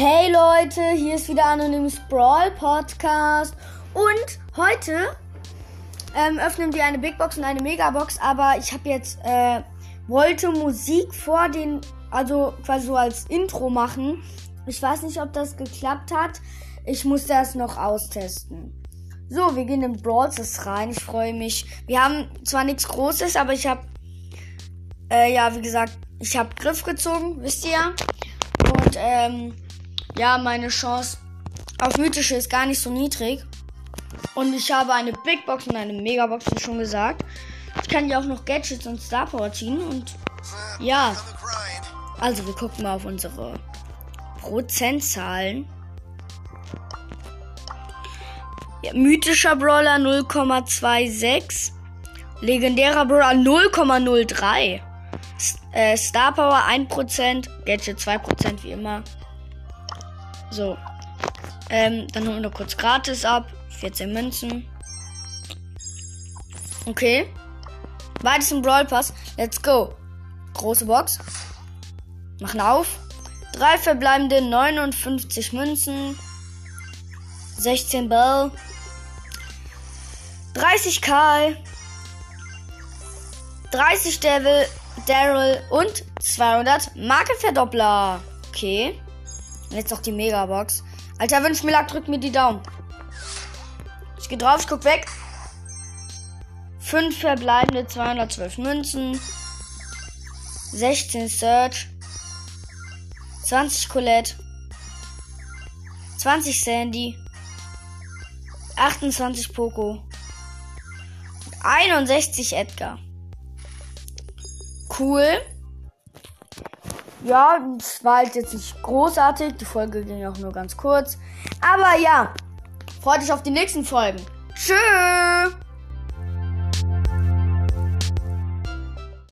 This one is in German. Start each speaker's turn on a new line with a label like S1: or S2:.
S1: Hey Leute, hier ist wieder Anonymous Brawl Podcast und heute ähm, öffnen wir eine Big Box und eine Megabox, aber ich habe jetzt äh, wollte Musik vor den, also quasi so als Intro machen. Ich weiß nicht, ob das geklappt hat. Ich muss das noch austesten. So, wir gehen in Brawl rein. Ich freue mich. Wir haben zwar nichts Großes, aber ich habe, äh, ja, wie gesagt, ich habe Griff gezogen, wisst ihr. Und ähm, ja, meine Chance auf mythische ist gar nicht so niedrig. Und ich habe eine Big Box und eine Megabox, wie schon gesagt. Ich kann ja auch noch Gadgets und Star Power ziehen und ja. Also wir gucken mal auf unsere Prozentzahlen. Ja, mythischer Brawler 0,26. Legendärer Brawler 0,03. Äh, Star Power 1%, Gadget 2% wie immer. So. Ähm, dann holen wir noch kurz gratis ab. 14 Münzen. Okay. Beides im Brawl Pass. Let's go. Große Box. Machen auf. Drei verbleibende 59 Münzen. 16 Bell. 30 Karl. 30 Devil, Daryl und 200 Markenverdoppler. Okay. Und jetzt noch die Megabox. Alter, wünsch mir lag, drückt mir die Daumen. Ich gehe drauf, ich guck weg. 5 verbleibende 212 Münzen. 16 Search. 20 Colette. 20 Sandy. 28 Poco. 61 Edgar. Cool. Ja, es war halt jetzt nicht großartig. Die Folge ging auch nur ganz kurz. Aber ja, freut euch auf die nächsten Folgen. Tschüss.